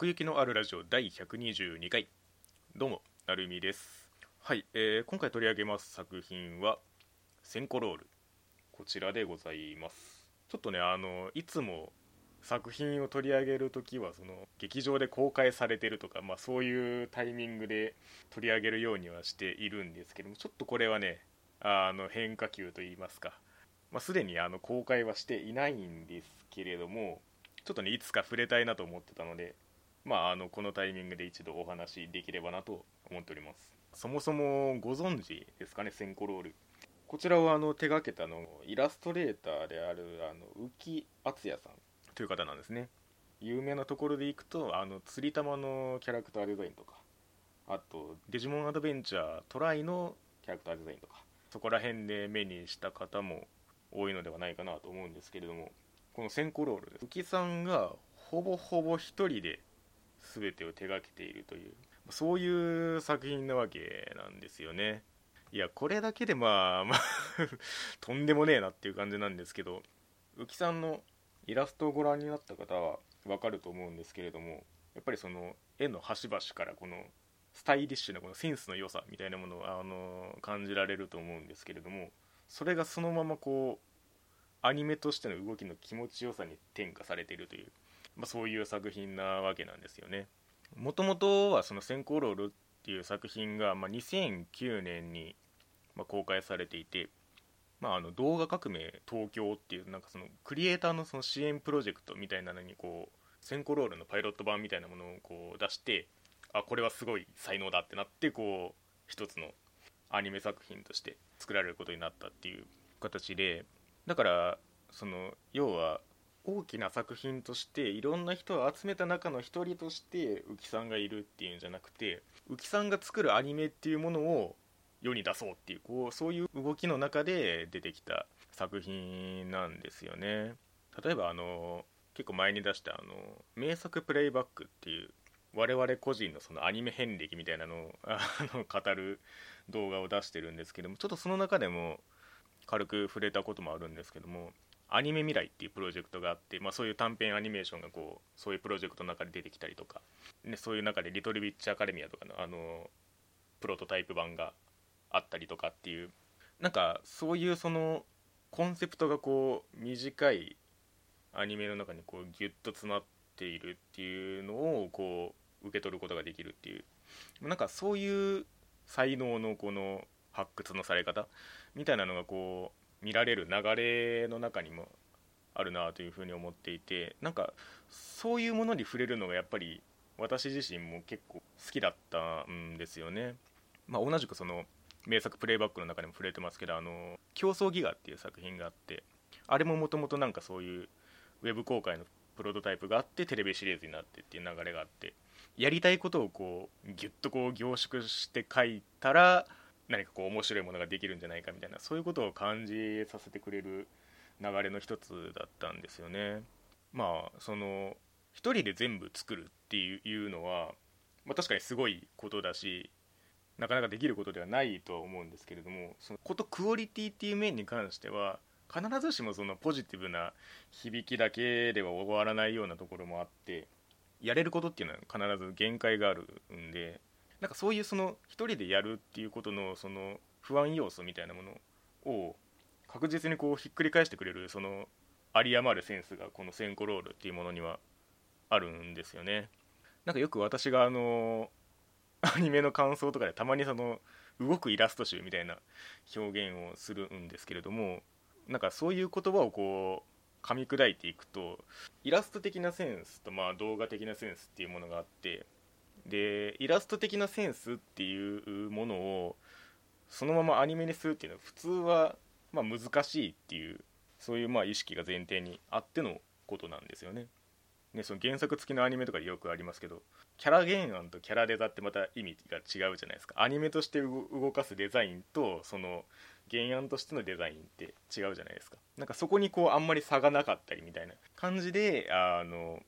奥行きのあるラジオ第122回。どうもなるみです。はい、えー今回取り上げます作品は「センコロール」こちらでございます。ちょっとねあのいつも作品を取り上げるときはその劇場で公開されてるとか、まあ、そういうタイミングで取り上げるようにはしているんですけどもちょっとこれはねあの変化球といいますか、まあ、すでにあの公開はしていないんですけれどもちょっとねいつか触れたいなと思ってたのでまあ、あのこのタイミングで一度お話しできればなと思っております。そもそもご存知ですかね？センコロール。こちらをあの手掛けたのイラストレーターであるあの浮敦也さん。という方なんですね。有名なところでいくとあの釣り玉のキャラクターデザインとかあとデジモンアドベンチャートライのキャラクターデザインとかそこら辺で目にした方も多いのではないかなと思うんですけれどもこのセンコロール浮さんがほぼほぼ一人で全てを手がけているという。そういう作品なわけなんですよね。いやこれだけでまあまあ とんでもねえなっていう感じなんですけど浮さんのイラストをご覧になった方はわかると思うんですけれどもやっぱりその絵の端々からこのスタイリッシュなこのセンスの良さみたいなものをあの感じられると思うんですけれどもそれがそのままこうアニメとしての動きの気持ちよさに転化されているという。まあ、そういう作品なわけなんですよね。もともとはその「先行ロール」っていう作品が、まあ、2009年に、ま、公開されていて、まあ、あの動画革命東京っていうなんかそのクリエイターのその支援プロジェクトみたいなのにこう先行ロールのパイロット版みたいなものをこう出してあこれはすごい才能だってなってこう一つのアニメ作品として作られることになったっていう形でだからその要は大きな作品としていろんな人を集めた中の一人として浮さんがいるっていうんじゃなくて浮さんが作るアニメっていうものを世に出そうっていうこうそういう動きの中で出てきた作品なんですよね。例えばあの結構前に出したあの名作プレイバックっていう我々個人のそのアニメ遍歴みたいなのをあの語る動画を出してるんですけどもちょっとその中でも軽く触れたこともあるんですけどもアニメ未来っていうプロジェクトがあって、まあ、そういう短編アニメーションがこうそういうプロジェクトの中で出てきたりとか、ね、そういう中で「リトル・ビッチ・アカデミア」とかのあのプロトタイプ版があったりとかっていう。なんかそういうそのコンセプトがこう短いアニメの中にこうギュッと詰まっているっていうのをこう受け取ることができるっていう。なんかそういう才能のこの発掘のされ方みたいなのがこう見られる流れの中にもあるなというふうに思っていてなんかそういうものに触れるのがやっぱり私自身も結構好きだったんですよね。まあ、同じくその名作プレイバックの中でも触れてますけど「あの競争ギガ」っていう作品があってあれももともとなんかそういうウェブ公開のプロトタイプがあってテレビシリーズになってっていう流れがあってやりたいことをこうギュッとこう凝縮して書いたら何かこう面白いものができるんじゃないかみたいなそういうことを感じさせてくれる流れの一つだったんですよね。まあその一人で全部作るっていうのは、まあ、確かにすごいことだしなかなかできることではないとは思うんですけれどもそのことクオリティっていう面に関しては必ずしもそのポジティブな響きだけでは終わらないようなところもあってやれることっていうのは必ず限界があるんでなんかそういうその一人でやるっていうことのその不安要素みたいなものを確実にこうひっくり返してくれるその有り余るセンスがこのセンコロールっていうものにはあるんですよね。なんかよく私があのアニメの感想とかでたまにその動くイラスト集みたいな表現をするんですけれどもなんかそういう言葉をこう噛み砕いていくとイラスト的なセンスとまあ動画的なセンスっていうものがあってでイラスト的なセンスっていうものをそのままアニメにするっていうのは普通はま難しいっていうそういうまあ意識が前提にあってのことなんですよね。ねその原作付きのアニメとかでよくありますけどキャラ原案とキャラデザってまた意味が違うじゃないですかアニメとして動かすデザインとその原案としてのデザインって違うじゃないですかなんかそこにこうあんまり差がなかったりみたいな感じであの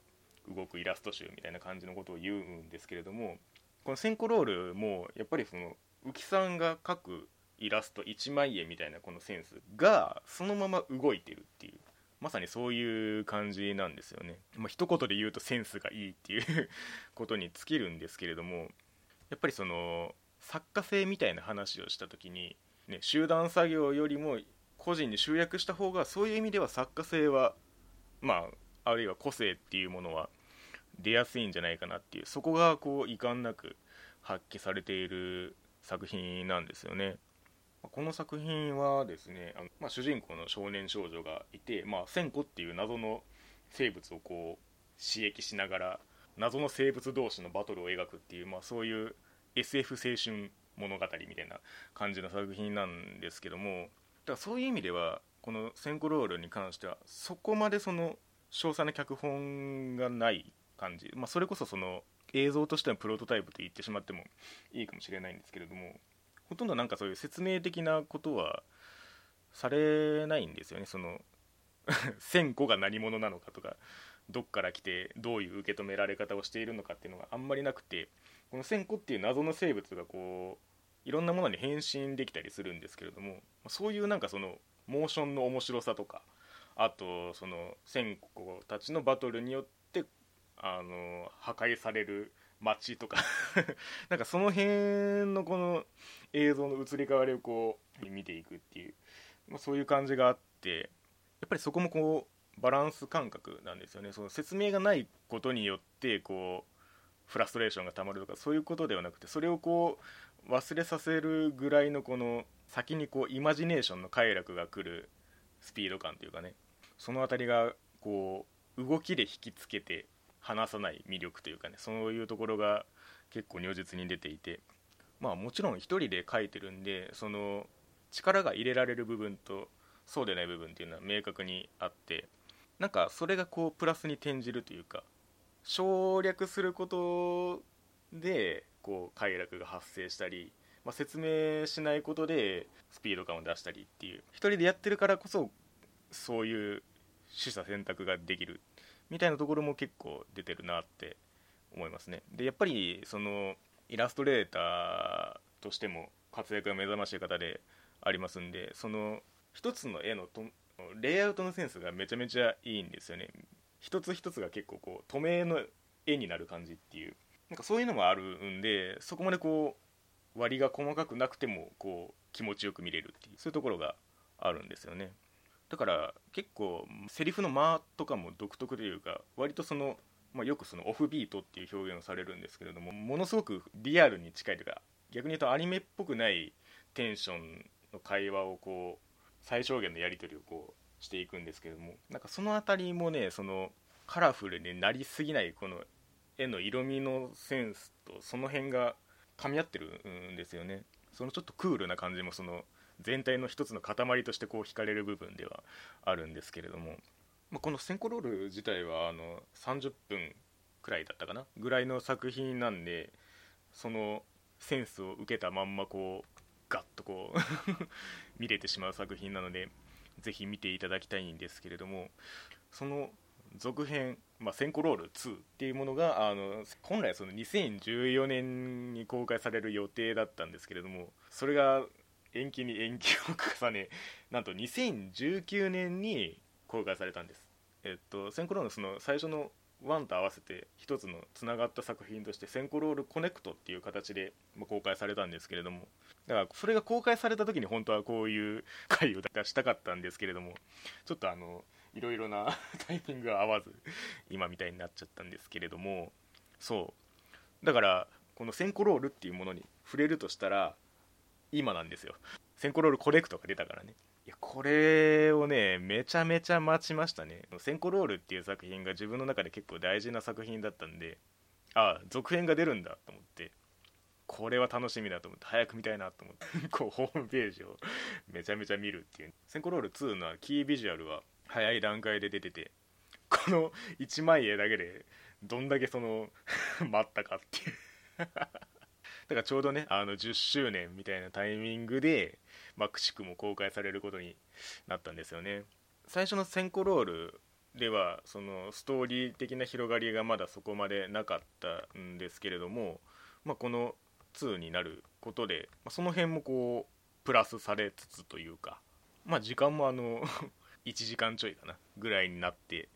動くイラスト集みたいな感じのことを言うんですけれどもこのセンコロールもやっぱりその浮さんが描くイラスト1枚絵みたいなこのセンスがそのまま動いてるっていうまさにそういう感じなんですよね、まあ、一言で言うとセンスがいいっていう ことに尽きるんですけれどもやっぱりその作家性みたいな話をした時に、ね、集団作業よりも個人に集約した方がそういう意味では作家性はまああるいは個性っていうものは出やすいんじゃないかなっていうそこがこう遺憾なく発揮されている作品なんですよね。この作品はですねあの、まあ、主人公の少年少女がいて、まあ、千子っていう謎の生物をこう刺激しながら謎の生物同士のバトルを描くっていう、まあ、そういう SF 青春物語みたいな感じの作品なんですけどもだからそういう意味ではこの「センコロール」に関してはそこまでその詳細な脚本がない感じ、まあ、それこそその映像としてのプロトタイプと言ってしまってもいいかもしれないんですけれどもほとんどなんかそういう説明的なことはされないんですよね。その 1000個が何者なのかとかどっから来てどういう受け止められ方をしているのかっていうのがあんまりなくてこの1000個っていう謎の生物がこういろんなものに変身できたりするんですけれどもそういうなんかそのモーションの面白さとかあとその1000個たちのバトルによってあの破壊される街とか。なんかその辺のこの映像の移り変わりをこう見ていくっていう、まあ、そういう感じがあってやっぱりそこもこうバランス感覚なんですよね。その説明がないことによってこうフラストレーションがたまるとかそういうことではなくてそれをこう忘れさせるぐらいのこの先にこうイマジネーションの快楽が来るスピード感というかね。その辺りがこう動きで引きつけて離さない魅力というかね。そういうところが結構如実に出ていて。まあもちろん1人で書いてるんでその力が入れられる部分とそうでない部分っていうのは明確にあって。なんかそれがこうプラスに転じるというか省略することでこう快楽が発生したり、まあ、説明しないことでスピード感を出したりっていう。1人でやってるからこそそういう取捨選択ができる。みたいなところも結構出てるなって思いますね。でやっぱりそのイラストレーターとしても活躍が目覚ましい方でありますんでその一つの絵のとレイアウトのセンスがめちゃめちゃいいんですよね。一つ一つが結構こう透明の絵になる感じっていう。なんかそういうのもあるんでそこまでこう割が細かくなくてもこう気持ちよく見れるっていうそういうところがあるんですよね。だから結構セリフの間とかも独特というか割とその、まあ、よくそのオフビートっていう表現をされるんですけれどもものすごくリアルに近いというか逆に言うとアニメっぽくないテンションの会話をこう最小限のやり取りをこうしていくんですけれどもなんかその辺りもねそのカラフルになりすぎないこの絵の色味のセンスとその辺が噛み合ってるんですよね。そのちょっとクールな感じもその全体の一つの塊としてこう惹かれる部分ではあるんですけれども、まあ、この「センコロール」自体はあの30分くらいだったかな？ぐらいの作品なんでそのセンスを受けたまんまこうガッとこう 見れてしまう作品なのでぜひ見ていただきたいんですけれどもその続編「まあ、センコロール2」っていうものがあの本来その2014年に公開される予定だったんですけれどもそれが延期に延期を重ね なんと2019年に公開されたんです。えっとセンコロールのその最初の1と合わせて一つのつながった作品としてセンコロールコネクトっていう形で公開されたんですけれどもだからそれが公開された時に本当はこういう回を出したかったんですけれどもちょっとあのいろいろな タイミングが合わず今みたいになっちゃったんですけれどもそう。だからこのセンコロールっていうものに触れるとしたら今なんですよ。センコロールコレクトが出たからね。いやこれをねめちゃめちゃ待ちましたね。センコロールっていう作品が自分の中で結構大事な作品だったんでああ続編が出るんだと思ってこれは楽しみだと思って早く見たいなと思ってこうホームページをめちゃめちゃ見るっていう。センコロール2のキービジュアルは早い段階で出ててこの1枚絵だけでどんだけその 待ったかっていう。だからちょうどねあの10周年みたいなタイミングで、まあ、くしくも公開されることになったんですよね。最初の先行ロールではそのストーリー的な広がりがまだそこまでなかったんですけれども、まあ、この2になることで、まあ、その辺もこうプラスされつつというか、まあ、時間もあの1時間ちょいかなぐらいになって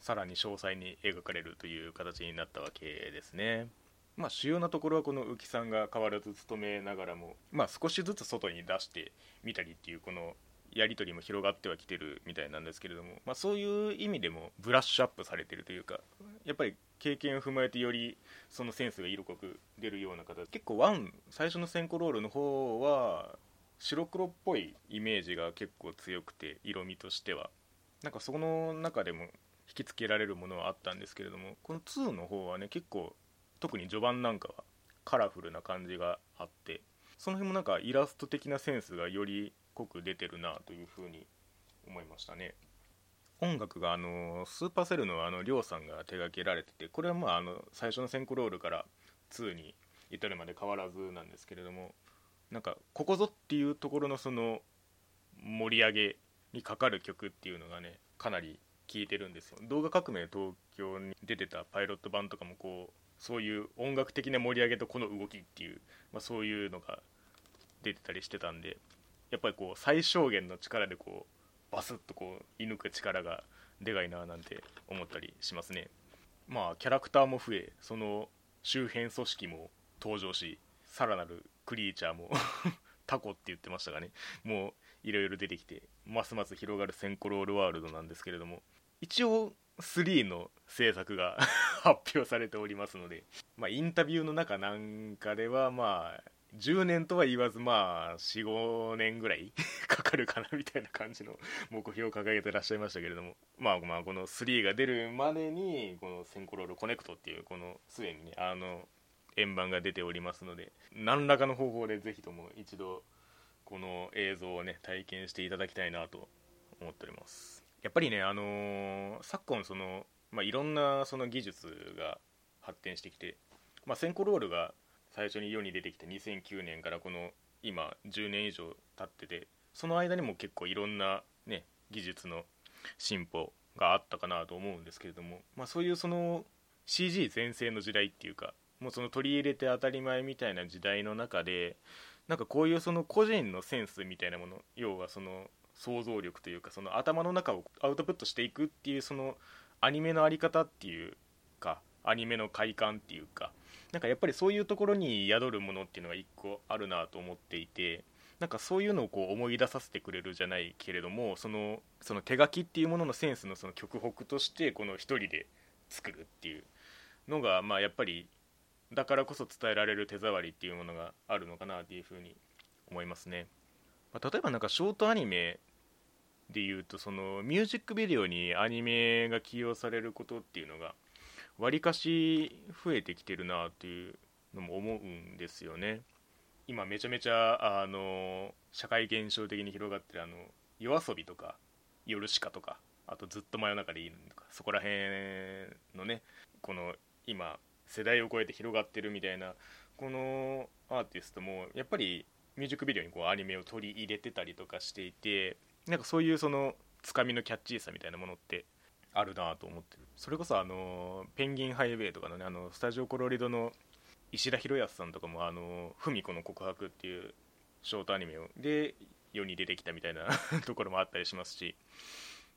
さらに詳細に描かれるという形になったわけですね。まあ主要なところはこの浮さんが変わらず務めながらもまあ少しずつ外に出してみたりっていうこのやり取りも広がってはきてるみたいなんですけれども、まあ、そういう意味でもブラッシュアップされてるというかやっぱり経験を踏まえてよりそのセンスが色濃く出るような形。結構ワン最初のセンコロールの方は白黒っぽいイメージが結構強くて色味としては。なんかその中でも引きつけられるものはあったんですけれどもこの2の方はね結構特に序盤なんかはカラフルな感じがあってその辺もなんかイラスト的なセンスがより濃く出てるなというふうに思いましたね。音楽があのスーパーセルのあのりょうさんが手掛けられててこれはまああの最初のセンコロールから2に至るまで変わらずなんですけれどもなんかここぞっていうところのその盛り上げにかかる曲っていうのがねかなり聴いてるんですよ。動画革命東京に出てたパイロット版とかもこうそういう音楽的な盛り上げとこの動きっていう、まあ、そういうのが出てたりしてたんでやっぱりこう最小限の力でこうバスッとこう射抜く力がでかいななんて思ったりしますね。まあキャラクターも増えその周辺組織も登場しさらなるクリーチャーも タコって言ってましたがね。もういろいろ出てきてますます広がるセンコロールワールドなんですけれども。一応3の制作が 発表されておりますので、まあ、インタビューの中なんかではまあ10年とは言わずまあ45年ぐらい かかるかなみたいな感じの目標を掲げてらっしゃいましたけれども。まあまあこの3が出るまでにこのセンコロールコネクトっていうこのすでにねあの円盤が出ておりますので何らかの方法でぜひとも一度この映像をね体験していただきたいなと思っております。やっぱりねあのー、昨今その、まあ、いろんなその技術が発展してきて、まあ、センコロールが最初に世に出てきた2009年からこの今10年以上経っててその間にも結構いろんなね技術の進歩があったかなと思うんですけれども、まあ、そういうその CG 全盛の時代っていうかもうその取り入れて当たり前みたいな時代の中でなんかこういうその個人のセンスみたいなもの要はその想像力というかその頭の中をアウトプットしていくっていうそのアニメの在り方っていうかアニメの快感っていうかなんかやっぱりそういうところに宿るものっていうのが一個あるなと思っていてなんかそういうのをこう思い出させてくれるじゃないけれどもそのその手書きっていうもののセンスのその極北としてこの一人で作るっていうのがまあやっぱりだからこそ伝えられる手触りっていうものがあるのかなっていうふうに思いますね、まあ、例えばなんかショートアニメでいうとそのミュージックビデオにアニメが起用されることっていうのがわりかし増えてきてるなっていうのも思うんですよね。今めちゃめちゃあの社会現象的に広がってるあの夜遊びとか夜しかとかあとずっと真夜中でいいのとかそこら辺のねこの今世代を超えて広がってるみたいなこのアーティストもやっぱりミュージックビデオにこうアニメを取り入れてたりとかしていてなんかそういうそのつかみのキャッチーさみたいなものってあるなと思ってる。それこそあのペンギンハイウェイとかのねあのスタジオコロリドの石田博康さんとかもあのミ子の告白っていうショートアニメをで世に出てきたみたいな ところもあったりしますし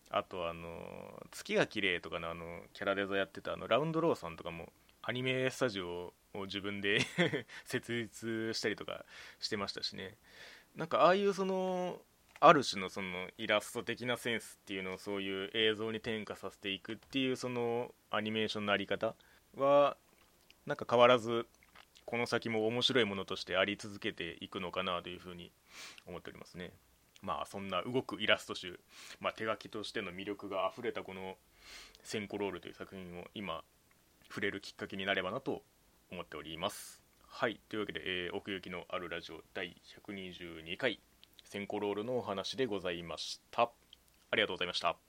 あとあの月が綺麗とかのあのキャラデザやってたあのラウンドローさんとかもアニメスタジオを自分で 設立したりとかしてましたしね。なんかああいうそのある種のそのイラスト的なセンスっていうのをそういう映像に転化させていくっていうそのアニメーションのあり方はなんか変わらずこの先も面白いものとしてあり続けていくのかなというふうに思っておりますね。まあそんな動くイラスト集、まあ、手書きとしての魅力があふれたこの「センコロール」という作品を今触れるきっかけになればなと思っております。はいというわけで、えー、奥行きのあるラジオ第122回センコロールのお話でございました。ありがとうございました。